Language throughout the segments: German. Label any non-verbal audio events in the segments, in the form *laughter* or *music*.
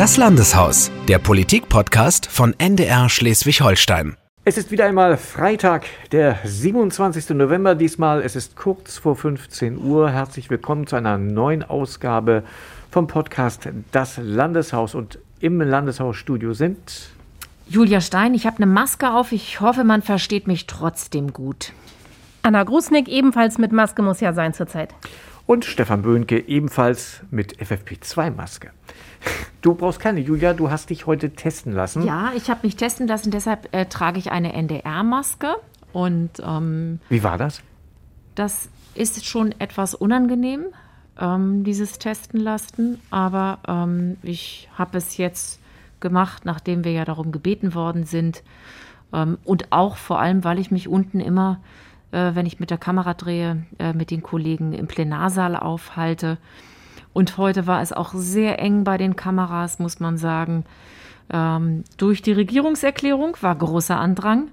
Das Landeshaus, der Politik-Podcast von NDR Schleswig-Holstein. Es ist wieder einmal Freitag, der 27. November. Diesmal es ist kurz vor 15 Uhr. Herzlich willkommen zu einer neuen Ausgabe vom Podcast Das Landeshaus. Und im Landeshausstudio sind Julia Stein, ich habe eine Maske auf. Ich hoffe, man versteht mich trotzdem gut. Anna Grusnick, ebenfalls mit Maske, muss ja sein zurzeit. Und Stefan Böhnke, ebenfalls mit FFP2-Maske. Du brauchst keine, Julia, du hast dich heute testen lassen. Ja, ich habe mich testen lassen, deshalb äh, trage ich eine NDR-Maske. Und ähm, wie war das? Das ist schon etwas unangenehm, ähm, dieses Testen lassen. Aber ähm, ich habe es jetzt gemacht, nachdem wir ja darum gebeten worden sind. Ähm, und auch vor allem, weil ich mich unten immer, äh, wenn ich mit der Kamera drehe, äh, mit den Kollegen im Plenarsaal aufhalte. Und heute war es auch sehr eng bei den Kameras, muss man sagen. Ähm, durch die Regierungserklärung war großer Andrang.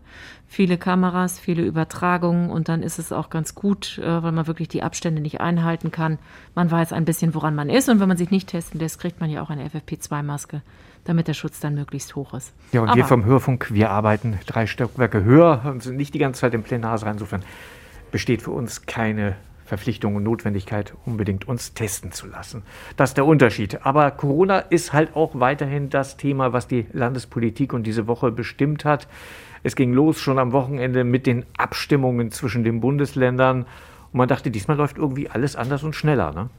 Viele Kameras, viele Übertragungen und dann ist es auch ganz gut, äh, weil man wirklich die Abstände nicht einhalten kann. Man weiß ein bisschen, woran man ist und wenn man sich nicht testen lässt, kriegt man ja auch eine FFP2-Maske damit der Schutz dann möglichst hoch ist. Ja, und Aber wir vom Hörfunk, wir arbeiten drei Stockwerke höher und sind nicht die ganze Zeit im Plenarsaal. Insofern besteht für uns keine Verpflichtung und Notwendigkeit, unbedingt uns testen zu lassen. Das ist der Unterschied. Aber Corona ist halt auch weiterhin das Thema, was die Landespolitik und diese Woche bestimmt hat. Es ging los schon am Wochenende mit den Abstimmungen zwischen den Bundesländern. Und man dachte, diesmal läuft irgendwie alles anders und schneller. Ne?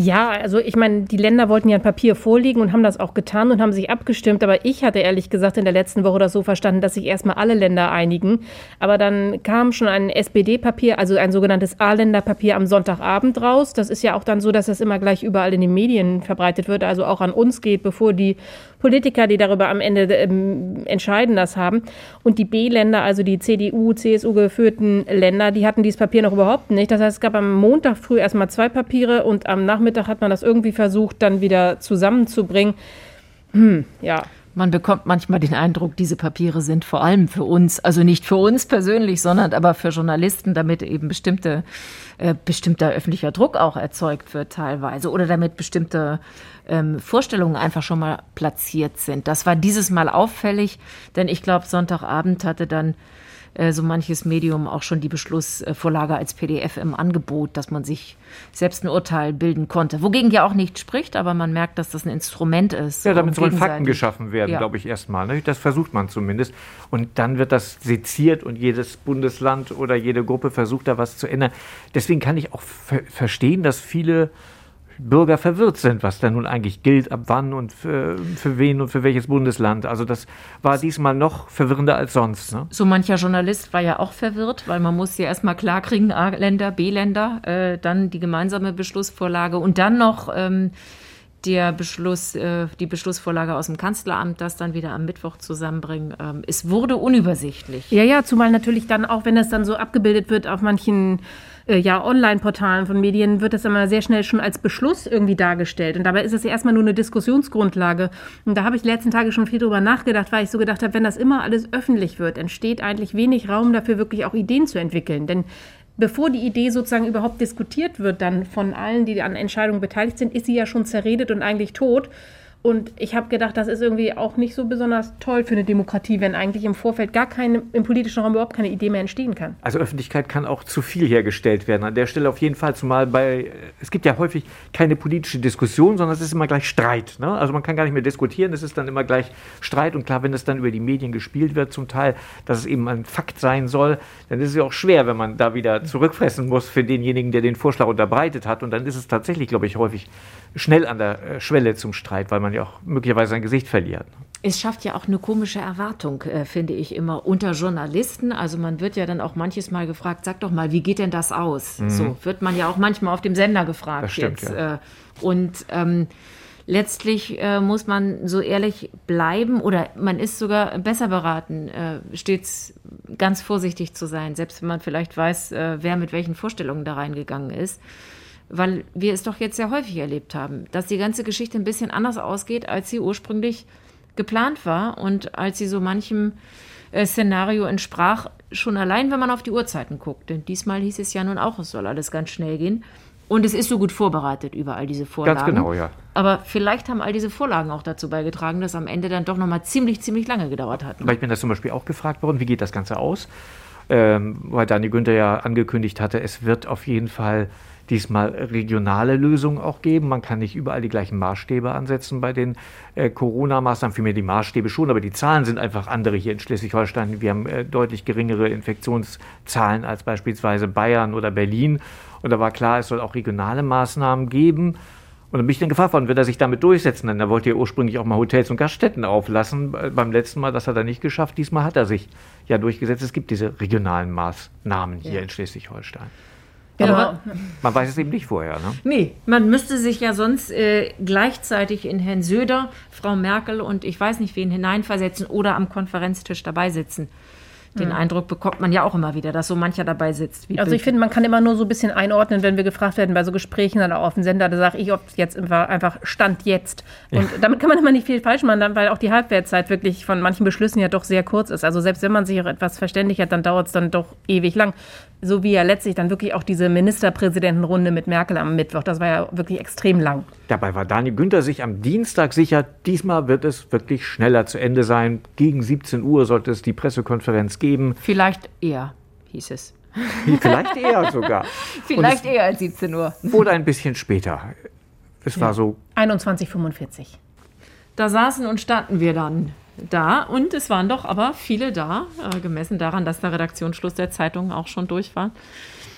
Ja, also ich meine, die Länder wollten ja ein Papier vorlegen und haben das auch getan und haben sich abgestimmt. Aber ich hatte ehrlich gesagt in der letzten Woche das so verstanden, dass sich erstmal alle Länder einigen. Aber dann kam schon ein SPD-Papier, also ein sogenanntes A-Länder-Papier am Sonntagabend raus. Das ist ja auch dann so, dass das immer gleich überall in den Medien verbreitet wird, also auch an uns geht, bevor die Politiker, die darüber am Ende ähm, entscheiden, das haben. Und die B-Länder, also die CDU, CSU geführten Länder, die hatten dieses Papier noch überhaupt nicht. Das heißt, es gab am Montag früh erstmal zwei Papiere und am Nachmittag hat man das irgendwie versucht, dann wieder zusammenzubringen. Hm, ja. Man bekommt manchmal den Eindruck, diese Papiere sind vor allem für uns, also nicht für uns persönlich, sondern aber für Journalisten, damit eben bestimmte, äh, bestimmter öffentlicher Druck auch erzeugt wird teilweise oder damit bestimmte ähm, Vorstellungen einfach schon mal platziert sind. Das war dieses Mal auffällig, denn ich glaube, Sonntagabend hatte dann äh, so manches Medium auch schon die Beschlussvorlage als PDF im Angebot, dass man sich selbst ein Urteil bilden konnte. Wogegen ja auch nichts spricht, aber man merkt, dass das ein Instrument ist. Ja, damit sollen Fakten geschaffen werden, ja. glaube ich, erstmal. Ne? Das versucht man zumindest. Und dann wird das seziert und jedes Bundesland oder jede Gruppe versucht da was zu ändern. Deswegen kann ich auch ver verstehen, dass viele Bürger verwirrt sind, was da nun eigentlich gilt, ab wann und für, für wen und für welches Bundesland. Also das war diesmal noch verwirrender als sonst. Ne? So mancher Journalist war ja auch verwirrt, weil man muss ja erstmal klarkriegen, A-Länder, B-Länder, äh, dann die gemeinsame Beschlussvorlage und dann noch ähm, der Beschluss, äh, die Beschlussvorlage aus dem Kanzleramt, das dann wieder am Mittwoch zusammenbringen. Ähm, es wurde unübersichtlich. Ja, ja, zumal natürlich dann auch, wenn es dann so abgebildet wird auf manchen äh, ja, Online-Portalen von Medien wird das immer sehr schnell schon als Beschluss irgendwie dargestellt. Und dabei ist es ja erstmal nur eine Diskussionsgrundlage. Und da habe ich letzten Tage schon viel drüber nachgedacht, weil ich so gedacht habe, wenn das immer alles öffentlich wird, entsteht eigentlich wenig Raum dafür, wirklich auch Ideen zu entwickeln. Denn bevor die Idee sozusagen überhaupt diskutiert wird, dann von allen, die an Entscheidungen beteiligt sind, ist sie ja schon zerredet und eigentlich tot. Und ich habe gedacht, das ist irgendwie auch nicht so besonders toll für eine Demokratie, wenn eigentlich im Vorfeld gar keine, im politischen Raum überhaupt keine Idee mehr entstehen kann. Also Öffentlichkeit kann auch zu viel hergestellt werden. An der Stelle auf jeden Fall, zumal bei, es gibt ja häufig keine politische Diskussion, sondern es ist immer gleich Streit. Ne? Also man kann gar nicht mehr diskutieren, es ist dann immer gleich Streit. Und klar, wenn es dann über die Medien gespielt wird, zum Teil, dass es eben ein Fakt sein soll, dann ist es ja auch schwer, wenn man da wieder zurückfressen muss für denjenigen, der den Vorschlag unterbreitet hat. Und dann ist es tatsächlich, glaube ich, häufig schnell an der äh, Schwelle zum Streit, weil man ja auch möglicherweise sein Gesicht verliert. Es schafft ja auch eine komische Erwartung, äh, finde ich immer, unter Journalisten. Also man wird ja dann auch manches Mal gefragt, sag doch mal, wie geht denn das aus? Mhm. So wird man ja auch manchmal auf dem Sender gefragt. Das stimmt, jetzt. Ja. Äh, und ähm, letztlich äh, muss man so ehrlich bleiben oder man ist sogar besser beraten, äh, stets ganz vorsichtig zu sein, selbst wenn man vielleicht weiß, äh, wer mit welchen Vorstellungen da reingegangen ist weil wir es doch jetzt sehr häufig erlebt haben, dass die ganze Geschichte ein bisschen anders ausgeht, als sie ursprünglich geplant war und als sie so manchem äh, Szenario entsprach, schon allein, wenn man auf die Uhrzeiten guckt. Denn diesmal hieß es ja nun auch, es soll alles ganz schnell gehen. Und es ist so gut vorbereitet über all diese Vorlagen. Ganz genau, ja. Aber vielleicht haben all diese Vorlagen auch dazu beigetragen, dass am Ende dann doch nochmal ziemlich, ziemlich lange gedauert hat. Weil ich bin das zum Beispiel auch gefragt worden, wie geht das Ganze aus? Ähm, weil Dani Günther ja angekündigt hatte, es wird auf jeden Fall diesmal regionale Lösungen auch geben. Man kann nicht überall die gleichen Maßstäbe ansetzen bei den äh, Corona-Maßnahmen. Vielmehr die Maßstäbe schon, aber die Zahlen sind einfach andere hier in Schleswig-Holstein. Wir haben äh, deutlich geringere Infektionszahlen als beispielsweise Bayern oder Berlin. Und da war klar, es soll auch regionale Maßnahmen geben. Und dann bin ich dann gefragt worden, wird er sich damit durchsetzen? Denn er wollte ja ursprünglich auch mal Hotels und Gaststätten auflassen. Beim letzten Mal, das hat er nicht geschafft. Diesmal hat er sich ja durchgesetzt. Es gibt diese regionalen Maßnahmen hier ja. in Schleswig-Holstein. Genau. Aber man weiß es eben nicht vorher. Ne? Nee, man müsste sich ja sonst äh, gleichzeitig in Herrn Söder, Frau Merkel und ich weiß nicht wen hineinversetzen oder am Konferenztisch dabei sitzen. Den mhm. Eindruck bekommt man ja auch immer wieder, dass so mancher dabei sitzt. also ich finde, man kann immer nur so ein bisschen einordnen, wenn wir gefragt werden bei so Gesprächen dann auch auf dem Sender, da sage ich oft jetzt einfach Stand jetzt. Und ja. damit kann man immer nicht viel falsch machen, weil auch die Halbwertszeit wirklich von manchen Beschlüssen ja doch sehr kurz ist. Also selbst wenn man sich auch etwas verständigt hat, dann dauert es dann doch ewig lang so wie ja letztlich dann wirklich auch diese Ministerpräsidentenrunde mit Merkel am Mittwoch. Das war ja wirklich extrem lang. Dabei war Dani Günther sich am Dienstag sicher, diesmal wird es wirklich schneller zu Ende sein. Gegen 17 Uhr sollte es die Pressekonferenz geben. Vielleicht eher, hieß es. Vielleicht eher sogar. *laughs* Vielleicht eher als 17 Uhr. Oder ein bisschen später. Es ja. war so. 21.45 Da saßen und standen wir dann da und es waren doch aber viele da, äh, gemessen daran, dass der Redaktionsschluss der Zeitung auch schon durch war.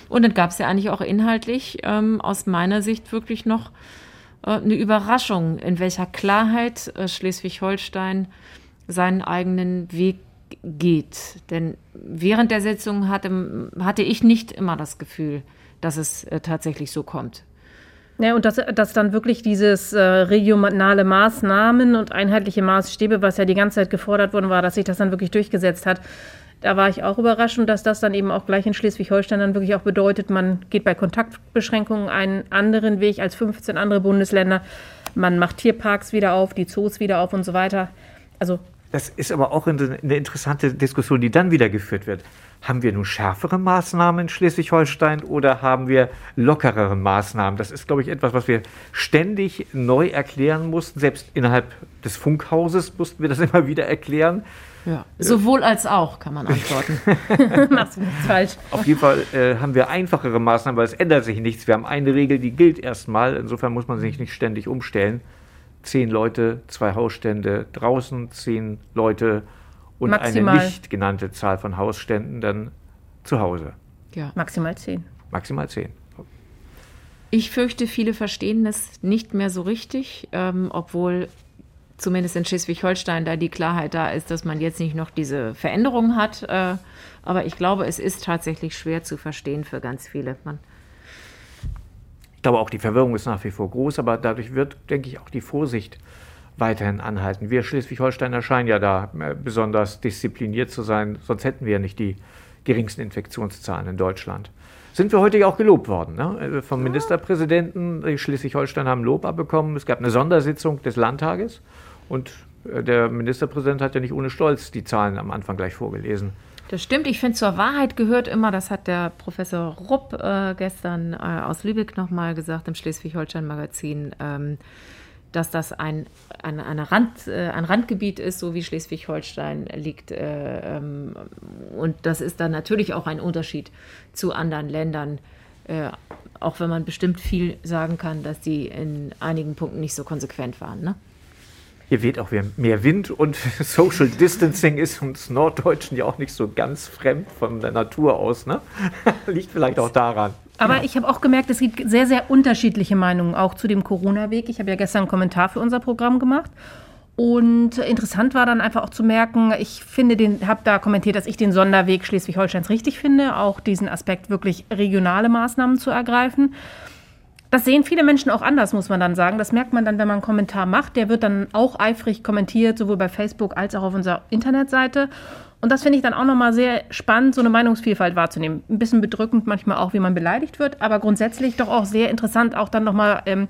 Und dann gab es ja eigentlich auch inhaltlich ähm, aus meiner Sicht wirklich noch äh, eine Überraschung, in welcher Klarheit äh, Schleswig-Holstein seinen eigenen Weg geht. Denn während der Sitzung hatte, hatte ich nicht immer das Gefühl, dass es äh, tatsächlich so kommt. Ja, und dass, dass dann wirklich dieses äh, regionale Maßnahmen und einheitliche Maßstäbe, was ja die ganze Zeit gefordert worden war, dass sich das dann wirklich durchgesetzt hat. Da war ich auch überrascht und dass das dann eben auch gleich in Schleswig-Holstein dann wirklich auch bedeutet, man geht bei Kontaktbeschränkungen einen anderen Weg als 15 andere Bundesländer. Man macht Tierparks wieder auf, die Zoos wieder auf und so weiter. Also das ist aber auch eine interessante Diskussion, die dann wieder geführt wird. Haben wir nun schärfere Maßnahmen in Schleswig-Holstein oder haben wir lockerere Maßnahmen? Das ist, glaube ich, etwas, was wir ständig neu erklären mussten. Selbst innerhalb des Funkhauses mussten wir das *laughs* immer wieder erklären. Ja, sowohl als auch, kann man antworten. Machst du nichts falsch. Auf jeden Fall äh, haben wir einfachere Maßnahmen, weil es ändert sich nichts. Wir haben eine Regel, die gilt erstmal. Insofern muss man sich nicht ständig umstellen. Zehn Leute, zwei Hausstände draußen, zehn Leute und Maximal. eine nicht genannte Zahl von Hausständen dann zu Hause. Ja. Maximal zehn. Maximal zehn. Ich fürchte, viele verstehen das nicht mehr so richtig, ähm, obwohl zumindest in Schleswig-Holstein da die Klarheit da ist, dass man jetzt nicht noch diese Veränderungen hat. Äh, aber ich glaube, es ist tatsächlich schwer zu verstehen für ganz viele. Man ich glaube auch, die Verwirrung ist nach wie vor groß, aber dadurch wird, denke ich, auch die Vorsicht weiterhin anhalten. Wir Schleswig-Holsteiner scheinen ja da äh, besonders diszipliniert zu sein, sonst hätten wir ja nicht die geringsten Infektionszahlen in Deutschland. Sind wir heute ja auch gelobt worden ne? Äh, vom Ministerpräsidenten. Schleswig-Holstein haben Lob abbekommen. Es gab eine Sondersitzung des Landtages und äh, der Ministerpräsident hat ja nicht ohne Stolz die Zahlen am Anfang gleich vorgelesen. Das stimmt. Ich finde, zur Wahrheit gehört immer, das hat der Professor Rupp äh, gestern äh, aus Lübeck nochmal gesagt im Schleswig-Holstein-Magazin. Ähm, dass das ein, ein, eine Rand, äh, ein Randgebiet ist, so wie Schleswig-Holstein liegt. Äh, ähm, und das ist dann natürlich auch ein Unterschied zu anderen Ländern, äh, auch wenn man bestimmt viel sagen kann, dass die in einigen Punkten nicht so konsequent waren. Ne? Hier weht auch mehr Wind und *laughs* Social Distancing ist uns Norddeutschen ja auch nicht so ganz fremd von der Natur aus. Ne? *laughs* Liegt vielleicht auch daran. Aber ja. ich habe auch gemerkt, es gibt sehr, sehr unterschiedliche Meinungen auch zu dem Corona-Weg. Ich habe ja gestern einen Kommentar für unser Programm gemacht. Und interessant war dann einfach auch zu merken, ich finde den, habe da kommentiert, dass ich den Sonderweg Schleswig-Holsteins richtig finde, auch diesen Aspekt wirklich regionale Maßnahmen zu ergreifen. Das sehen viele Menschen auch anders, muss man dann sagen. Das merkt man dann, wenn man einen Kommentar macht. Der wird dann auch eifrig kommentiert, sowohl bei Facebook als auch auf unserer Internetseite. Und das finde ich dann auch nochmal sehr spannend, so eine Meinungsvielfalt wahrzunehmen. Ein bisschen bedrückend manchmal auch, wie man beleidigt wird, aber grundsätzlich doch auch sehr interessant, auch dann nochmal ähm,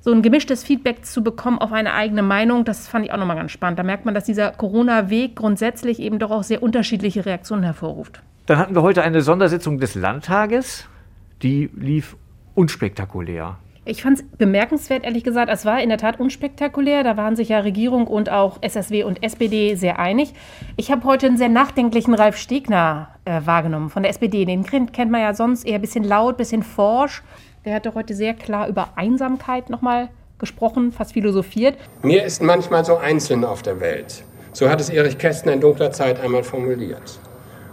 so ein gemischtes Feedback zu bekommen auf eine eigene Meinung. Das fand ich auch nochmal ganz spannend. Da merkt man, dass dieser Corona-Weg grundsätzlich eben doch auch sehr unterschiedliche Reaktionen hervorruft. Dann hatten wir heute eine Sondersitzung des Landtages. Die lief unspektakulär. Ich fand es bemerkenswert, ehrlich gesagt. Es war in der Tat unspektakulär. Da waren sich ja Regierung und auch SSW und SPD sehr einig. Ich habe heute einen sehr nachdenklichen Ralf Stegner äh, wahrgenommen von der SPD. Den kennt man ja sonst eher ein bisschen laut, ein bisschen forsch. Der hatte heute sehr klar über Einsamkeit nochmal gesprochen, fast philosophiert. Mir ist manchmal so einzeln auf der Welt. So hat es Erich Kästner in dunkler Zeit einmal formuliert.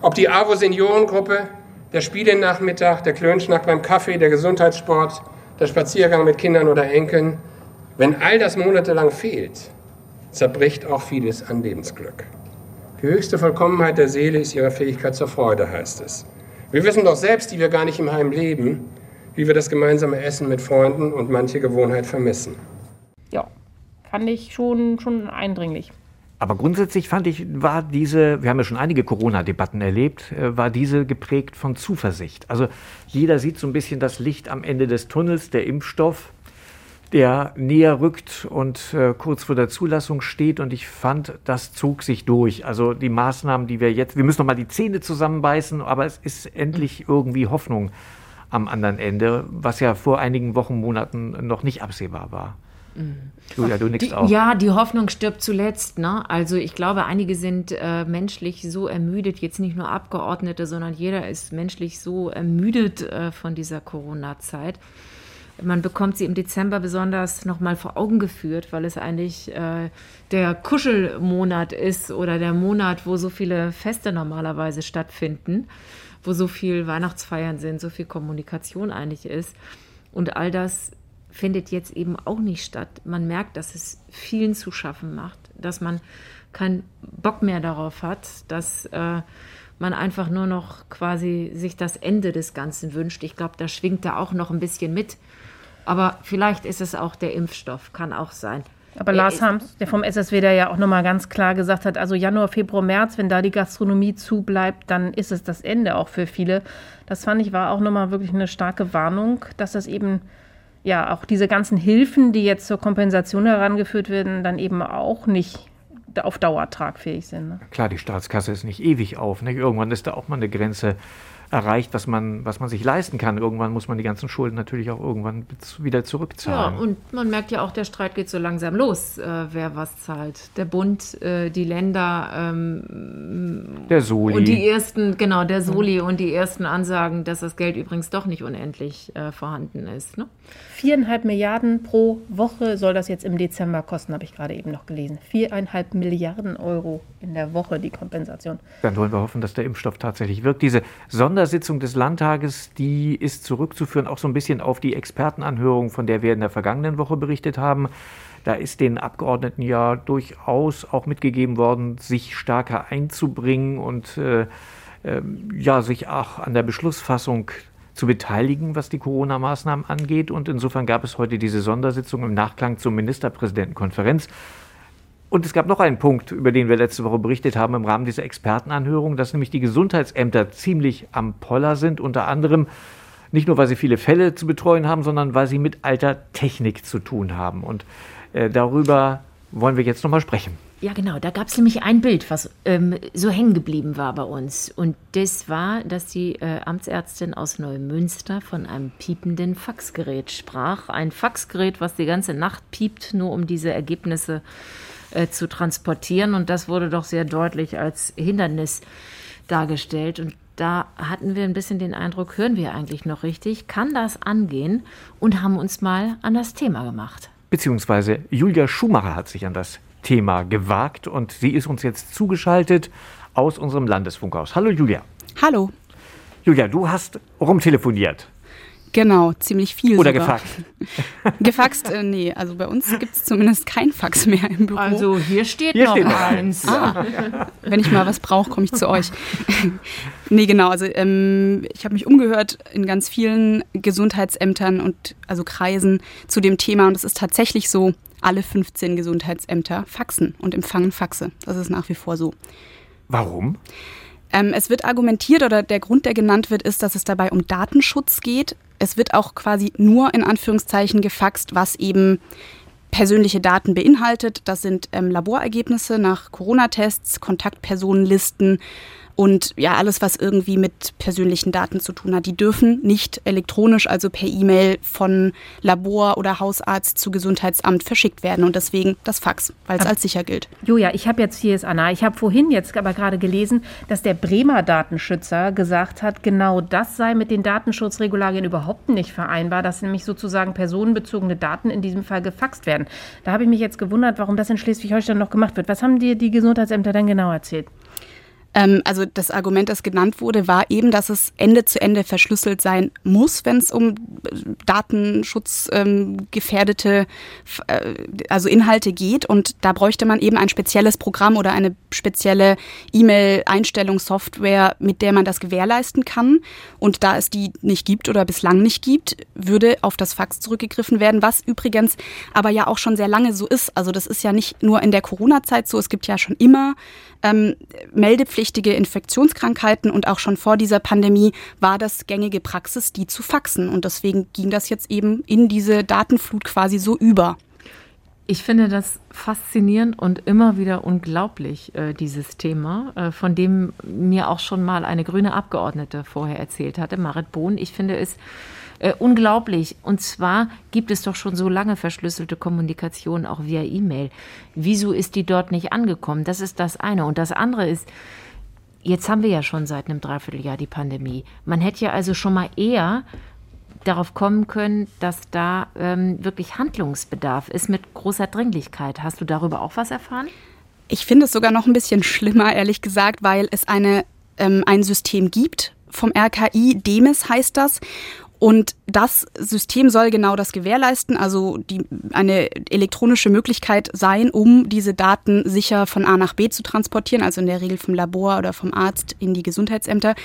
Ob die AWO-Seniorengruppe, der Spielenachmittag, der Klönschnack beim Kaffee, der Gesundheitssport, der Spaziergang mit Kindern oder Enkeln, wenn all das monatelang fehlt, zerbricht auch vieles an Lebensglück. Die höchste Vollkommenheit der Seele ist ihre Fähigkeit zur Freude, heißt es. Wir wissen doch selbst, die wir gar nicht im Heim leben, wie wir das gemeinsame Essen mit Freunden und manche Gewohnheit vermissen. Ja, fand ich schon, schon eindringlich. Aber grundsätzlich fand ich, war diese, wir haben ja schon einige Corona-Debatten erlebt, äh, war diese geprägt von Zuversicht. Also jeder sieht so ein bisschen das Licht am Ende des Tunnels, der Impfstoff, der näher rückt und äh, kurz vor der Zulassung steht. Und ich fand, das zog sich durch. Also die Maßnahmen, die wir jetzt, wir müssen noch mal die Zähne zusammenbeißen, aber es ist endlich irgendwie Hoffnung am anderen Ende, was ja vor einigen Wochen, Monaten noch nicht absehbar war. Julia, du nix auch. Ja, die Hoffnung stirbt zuletzt. Ne? Also ich glaube, einige sind äh, menschlich so ermüdet, jetzt nicht nur Abgeordnete, sondern jeder ist menschlich so ermüdet äh, von dieser Corona-Zeit. Man bekommt sie im Dezember besonders nochmal vor Augen geführt, weil es eigentlich äh, der Kuschelmonat ist oder der Monat, wo so viele Feste normalerweise stattfinden, wo so viel Weihnachtsfeiern sind, so viel Kommunikation eigentlich ist. Und all das findet jetzt eben auch nicht statt. Man merkt, dass es vielen zu schaffen macht, dass man keinen Bock mehr darauf hat, dass äh, man einfach nur noch quasi sich das Ende des Ganzen wünscht. Ich glaube, da schwingt da auch noch ein bisschen mit. Aber vielleicht ist es auch der Impfstoff, kann auch sein. Aber Lars Hams, der vom SSW, der ja auch nochmal ganz klar gesagt hat, also Januar, Februar, März, wenn da die Gastronomie zubleibt, dann ist es das Ende auch für viele. Das fand ich war auch nochmal wirklich eine starke Warnung, dass das eben ja auch diese ganzen Hilfen, die jetzt zur Kompensation herangeführt werden, dann eben auch nicht auf Dauer tragfähig sind. Ne? Klar, die Staatskasse ist nicht ewig auf. Nicht? Irgendwann ist da auch mal eine Grenze erreicht, was man, was man sich leisten kann. Irgendwann muss man die ganzen Schulden natürlich auch irgendwann wieder zurückzahlen. Ja, und man merkt ja auch, der Streit geht so langsam los, äh, wer was zahlt. Der Bund, äh, die Länder. Ähm, der Soli. Und die ersten, genau, der Soli mhm. und die ersten Ansagen, dass das Geld übrigens doch nicht unendlich äh, vorhanden ist. Ne? Viereinhalb Milliarden pro Woche soll das jetzt im Dezember kosten, habe ich gerade eben noch gelesen. Viereinhalb Milliarden Euro in der Woche die Kompensation. Dann wollen wir hoffen, dass der Impfstoff tatsächlich wirkt. Diese Sondersitzung des Landtages, die ist zurückzuführen auch so ein bisschen auf die Expertenanhörung, von der wir in der vergangenen Woche berichtet haben. Da ist den Abgeordneten ja durchaus auch mitgegeben worden, sich stärker einzubringen und äh, äh, ja, sich auch an der Beschlussfassung zu beteiligen, was die Corona-Maßnahmen angeht. Und insofern gab es heute diese Sondersitzung im Nachklang zur Ministerpräsidentenkonferenz. Und es gab noch einen Punkt, über den wir letzte Woche berichtet haben im Rahmen dieser Expertenanhörung, dass nämlich die Gesundheitsämter ziemlich am Poller sind, unter anderem nicht nur, weil sie viele Fälle zu betreuen haben, sondern weil sie mit alter Technik zu tun haben. Und äh, darüber wollen wir jetzt nochmal sprechen. Ja, genau. Da gab es nämlich ein Bild, was ähm, so hängen geblieben war bei uns. Und das war, dass die äh, Amtsärztin aus Neumünster von einem piependen Faxgerät sprach. Ein Faxgerät, was die ganze Nacht piept, nur um diese Ergebnisse äh, zu transportieren. Und das wurde doch sehr deutlich als Hindernis dargestellt. Und da hatten wir ein bisschen den Eindruck, hören wir eigentlich noch richtig? Kann das angehen? Und haben uns mal an das Thema gemacht. Beziehungsweise Julia Schumacher hat sich an das Thema gewagt und sie ist uns jetzt zugeschaltet aus unserem Landesfunkhaus. Hallo Julia. Hallo. Julia, du hast rumtelefoniert. Genau, ziemlich viel. Oder sogar. gefaxt? *laughs* gefaxt, äh, nee. Also bei uns gibt es zumindest kein Fax mehr im Büro. Also hier steht hier noch steht eins. Ah, wenn ich mal was brauche, komme ich zu euch. *laughs* nee, genau. Also ähm, ich habe mich umgehört in ganz vielen Gesundheitsämtern und also Kreisen zu dem Thema. Und es ist tatsächlich so, alle 15 Gesundheitsämter faxen und empfangen Faxe. Das ist nach wie vor so. Warum? Ähm, es wird argumentiert oder der Grund, der genannt wird, ist, dass es dabei um Datenschutz geht. Es wird auch quasi nur in Anführungszeichen gefaxt, was eben persönliche Daten beinhaltet. Das sind ähm, Laborergebnisse nach Corona-Tests, Kontaktpersonenlisten und ja, alles, was irgendwie mit persönlichen Daten zu tun hat. Die dürfen nicht elektronisch, also per E-Mail von Labor oder Hausarzt zu Gesundheitsamt verschickt werden und deswegen das Fax, weil es als sicher gilt. Julia, ich habe jetzt hier ist Anna. Ich habe vorhin jetzt aber gerade gelesen, dass der Bremer Datenschützer gesagt hat, genau das sei mit den Datenschutzregularien überhaupt nicht vereinbar, dass nämlich sozusagen personenbezogene Daten in diesem Fall gefaxt werden. Da habe ich mich jetzt gewundert, warum das in Schleswig-Holstein noch gemacht wird. Was haben dir die Gesundheitsämter dann genau erzählt? Ähm, also das Argument, das genannt wurde, war eben, dass es Ende zu Ende verschlüsselt sein muss, wenn es um datenschutzgefährdete ähm, äh, also Inhalte geht. Und da bräuchte man eben ein spezielles Programm oder eine spezielle E-Mail-Einstellungssoftware, mit der man das gewährleisten kann. Und da es die nicht gibt oder bislang nicht gibt, würde auf das Fax zurückgegriffen werden, was übrigens aber ja auch schon sehr lange so ist. Also das ist ja nicht nur in der Corona-Zeit so, es gibt ja schon immer ähm, meldepflichtige Infektionskrankheiten und auch schon vor dieser Pandemie war das gängige Praxis, die zu faxen. Und deswegen ging das jetzt eben in diese Datenflut quasi so über. Ich finde das faszinierend und immer wieder unglaublich, äh, dieses Thema, äh, von dem mir auch schon mal eine grüne Abgeordnete vorher erzählt hatte, Marit Bohn. Ich finde es äh, unglaublich. Und zwar gibt es doch schon so lange verschlüsselte Kommunikation auch via E-Mail. Wieso ist die dort nicht angekommen? Das ist das eine. Und das andere ist, jetzt haben wir ja schon seit einem Dreivierteljahr die Pandemie. Man hätte ja also schon mal eher darauf kommen können, dass da ähm, wirklich Handlungsbedarf ist mit großer Dringlichkeit. Hast du darüber auch was erfahren? Ich finde es sogar noch ein bisschen schlimmer, ehrlich gesagt, weil es eine, ähm, ein System gibt vom RKI, DEMIS heißt das. Und das System soll genau das gewährleisten, also die, eine elektronische Möglichkeit sein, um diese Daten sicher von A nach B zu transportieren, also in der Regel vom Labor oder vom Arzt in die Gesundheitsämter.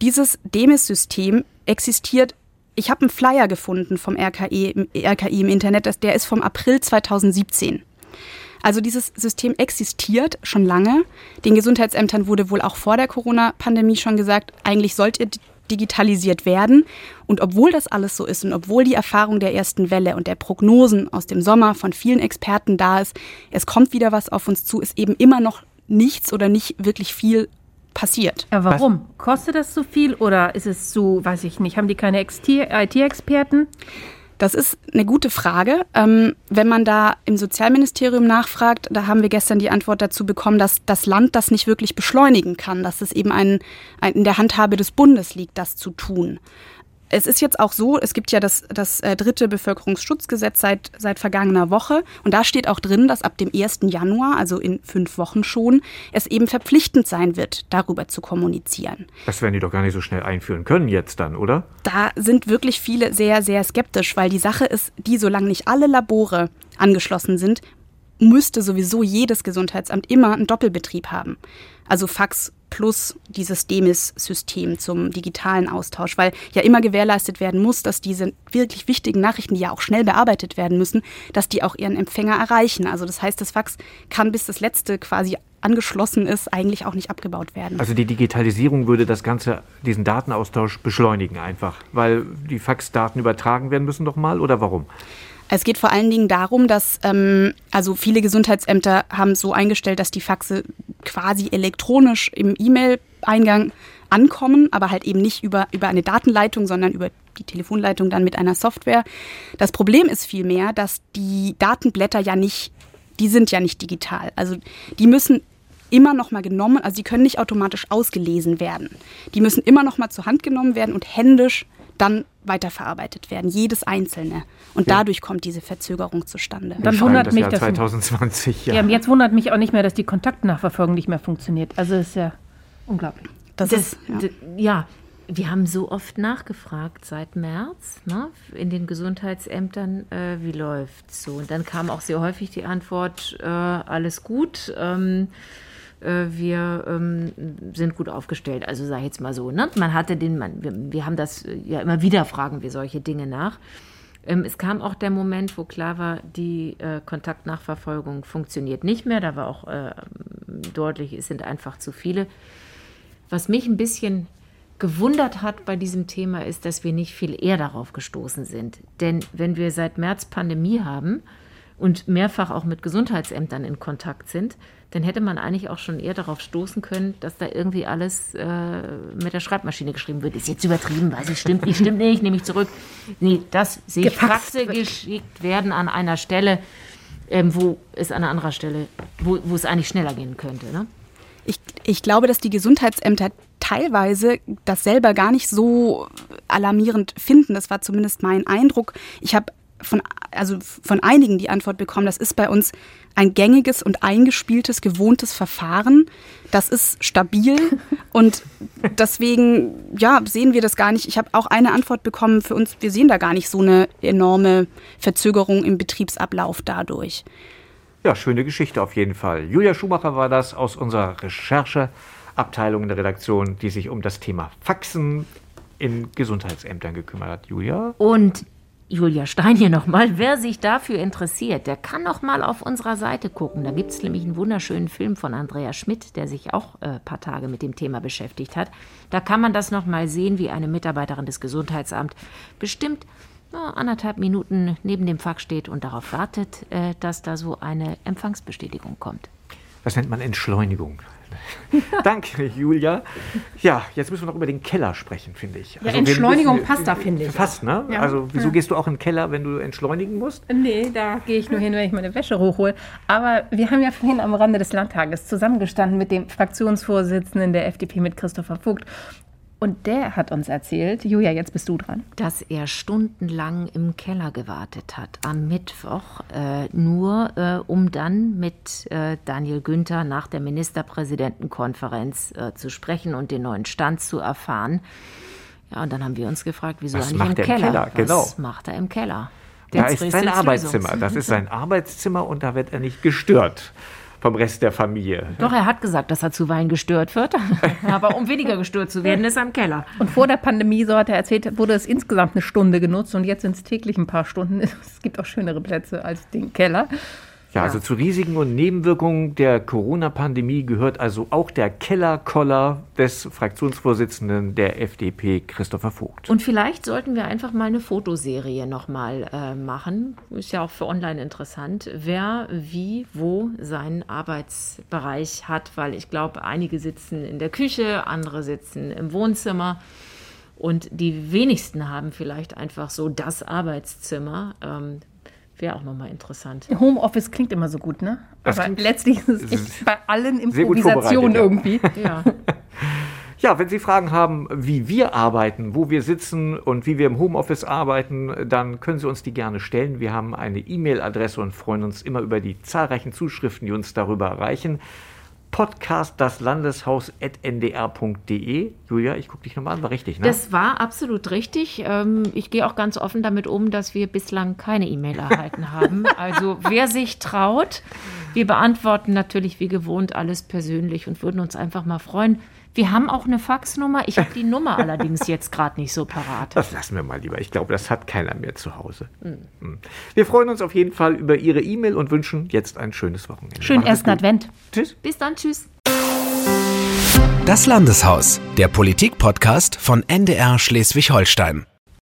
Dieses DEMIS-System existiert ich habe einen Flyer gefunden vom RKI, RKI im Internet, der ist vom April 2017. Also dieses System existiert schon lange. Den Gesundheitsämtern wurde wohl auch vor der Corona-Pandemie schon gesagt, eigentlich sollte digitalisiert werden. Und obwohl das alles so ist und obwohl die Erfahrung der ersten Welle und der Prognosen aus dem Sommer von vielen Experten da ist, es kommt wieder was auf uns zu, ist eben immer noch nichts oder nicht wirklich viel passiert. Ja, warum? Was? Kostet das zu viel oder ist es so, weiß ich nicht, haben die keine IT-Experten? Das ist eine gute Frage. Ähm, wenn man da im Sozialministerium nachfragt, da haben wir gestern die Antwort dazu bekommen, dass das Land das nicht wirklich beschleunigen kann, dass es eben ein, ein in der Handhabe des Bundes liegt, das zu tun es ist jetzt auch so, es gibt ja das, das äh, dritte Bevölkerungsschutzgesetz seit, seit vergangener Woche und da steht auch drin, dass ab dem 1. Januar, also in fünf Wochen schon, es eben verpflichtend sein wird, darüber zu kommunizieren. Das werden die doch gar nicht so schnell einführen können jetzt dann, oder? Da sind wirklich viele sehr, sehr skeptisch, weil die Sache ist, die, solange nicht alle Labore angeschlossen sind, müsste sowieso jedes Gesundheitsamt immer einen Doppelbetrieb haben. Also Fax plus dieses DEMIS-System zum digitalen Austausch, weil ja immer gewährleistet werden muss, dass diese wirklich wichtigen Nachrichten, die ja auch schnell bearbeitet werden müssen, dass die auch ihren Empfänger erreichen. Also das heißt, das Fax kann bis das letzte quasi angeschlossen ist, eigentlich auch nicht abgebaut werden. Also die Digitalisierung würde das Ganze, diesen Datenaustausch beschleunigen einfach, weil die Faxdaten übertragen werden müssen doch mal oder warum? Es geht vor allen Dingen darum, dass ähm, also viele Gesundheitsämter haben so eingestellt, dass die Faxe quasi elektronisch im E-Mail-Eingang ankommen, aber halt eben nicht über, über eine Datenleitung, sondern über die Telefonleitung dann mit einer Software. Das Problem ist vielmehr, dass die Datenblätter ja nicht, die sind ja nicht digital. Also die müssen immer noch mal genommen, also die können nicht automatisch ausgelesen werden. Die müssen immer noch mal zur Hand genommen werden und händisch dann weiterverarbeitet werden, jedes einzelne. Und ja. dadurch kommt diese Verzögerung zustande. Dann wundert das mich, Jahr 2020, ja. ja. Jetzt wundert mich auch nicht mehr, dass die Kontaktnachverfolgung nicht mehr funktioniert. Also ist ja unglaublich. Das, das ist, ja. ja. wir haben so oft nachgefragt seit März ne, in den Gesundheitsämtern, äh, wie läuft's so. Und dann kam auch sehr häufig die Antwort, äh, alles gut. Ähm, äh, wir ähm, sind gut aufgestellt. Also sage ich jetzt mal so. Ne? Man hatte den, man, wir, wir, haben das äh, ja immer wieder, fragen wir solche Dinge nach. Ähm, es kam auch der Moment, wo klar war, die äh, Kontaktnachverfolgung funktioniert nicht mehr. Da war auch äh, deutlich, es sind einfach zu viele. Was mich ein bisschen gewundert hat bei diesem Thema ist, dass wir nicht viel eher darauf gestoßen sind. Denn wenn wir seit März Pandemie haben, und mehrfach auch mit Gesundheitsämtern in Kontakt sind, dann hätte man eigentlich auch schon eher darauf stoßen können, dass da irgendwie alles äh, mit der Schreibmaschine geschrieben wird. Ist jetzt übertrieben, weiß ich, stimmt nicht, stimmt nicht, nehme ich zurück. Nee, das sehe ich Faxe geschickt werden an einer Stelle, ähm, wo es an einer anderen Stelle, wo, wo es eigentlich schneller gehen könnte. Ne? Ich, ich glaube, dass die Gesundheitsämter teilweise das selber gar nicht so alarmierend finden. Das war zumindest mein Eindruck. Ich habe von, also von einigen die Antwort bekommen, das ist bei uns ein gängiges und eingespieltes, gewohntes Verfahren. Das ist stabil *laughs* und deswegen ja, sehen wir das gar nicht. Ich habe auch eine Antwort bekommen für uns, wir sehen da gar nicht so eine enorme Verzögerung im Betriebsablauf dadurch. Ja, schöne Geschichte auf jeden Fall. Julia Schumacher war das aus unserer Rechercheabteilung der Redaktion, die sich um das Thema Faxen in Gesundheitsämtern gekümmert hat. Julia? Und Julia Stein hier nochmal. Wer sich dafür interessiert, der kann noch mal auf unserer Seite gucken. Da gibt es nämlich einen wunderschönen Film von Andrea Schmidt, der sich auch ein äh, paar Tage mit dem Thema beschäftigt hat. Da kann man das noch mal sehen, wie eine Mitarbeiterin des Gesundheitsamts bestimmt na, anderthalb Minuten neben dem Fax steht und darauf wartet, äh, dass da so eine Empfangsbestätigung kommt. Das nennt man Entschleunigung. *laughs* Danke, Julia. Ja, jetzt müssen wir noch über den Keller sprechen, finde ich. Also ja, Entschleunigung müssen, passt da, finde ich. Passt, ne? Ja. Also, wieso ja. gehst du auch in den Keller, wenn du entschleunigen musst? Nee, da gehe ich nur hin, wenn ich meine Wäsche hochhole. Aber wir haben ja vorhin am Rande des Landtages zusammengestanden mit dem Fraktionsvorsitzenden der FDP, mit Christopher Vogt. Und der hat uns erzählt, Julia, jetzt bist du dran. Dass er stundenlang im Keller gewartet hat, am Mittwoch, äh, nur äh, um dann mit äh, Daniel Günther nach der Ministerpräsidentenkonferenz äh, zu sprechen und den neuen Stand zu erfahren. Ja, und dann haben wir uns gefragt, wieso Was eigentlich macht im Keller? Keller? Genau. Was macht er im Keller? Da ist sein Arbeitszimmer. Das ist sein Arbeitszimmer und da wird er nicht gestört vom Rest der Familie. Doch, er hat gesagt, dass er zuweilen gestört wird. *laughs* Aber um weniger gestört zu werden, ist er im Keller. Und vor der Pandemie, so hat er erzählt, wurde es insgesamt eine Stunde genutzt und jetzt sind es täglich ein paar Stunden. *laughs* Es gibt auch schönere Plätze als den Keller. Ja, also zu Risiken und Nebenwirkungen der Corona-Pandemie gehört also auch der Kellerkoller des Fraktionsvorsitzenden der FDP, Christopher Vogt. Und vielleicht sollten wir einfach mal eine Fotoserie nochmal äh, machen. Ist ja auch für online interessant, wer wie wo seinen Arbeitsbereich hat, weil ich glaube, einige sitzen in der Küche, andere sitzen im Wohnzimmer. Und die wenigsten haben vielleicht einfach so das Arbeitszimmer. Ähm, Wäre auch nochmal interessant. Homeoffice klingt immer so gut, ne? Das Aber letztlich ist es echt bei allen Improvisationen irgendwie. Ja. *laughs* Ja, wenn Sie Fragen haben, wie wir arbeiten, wo wir sitzen und wie wir im Homeoffice arbeiten, dann können Sie uns die gerne stellen. Wir haben eine E-Mail-Adresse und freuen uns immer über die zahlreichen Zuschriften, die uns darüber erreichen. Podcast das Landeshaus.ndr.de. Julia, ich gucke dich nochmal an, war richtig, ne? Das war absolut richtig. Ähm, ich gehe auch ganz offen damit um, dass wir bislang keine E-Mail erhalten haben. *laughs* Also wer sich traut, wir beantworten natürlich wie gewohnt alles persönlich und würden uns einfach mal freuen, wir haben auch eine Faxnummer. Ich habe *laughs* die Nummer allerdings jetzt gerade nicht so parat. Das lassen wir mal lieber. Ich glaube, das hat keiner mehr zu Hause. Mhm. Wir freuen uns auf jeden Fall über Ihre E-Mail und wünschen jetzt ein schönes Wochenende. Schönen ersten Advent. Tschüss. Bis dann. Tschüss. Das Landeshaus, der Politik-Podcast von NDR Schleswig-Holstein.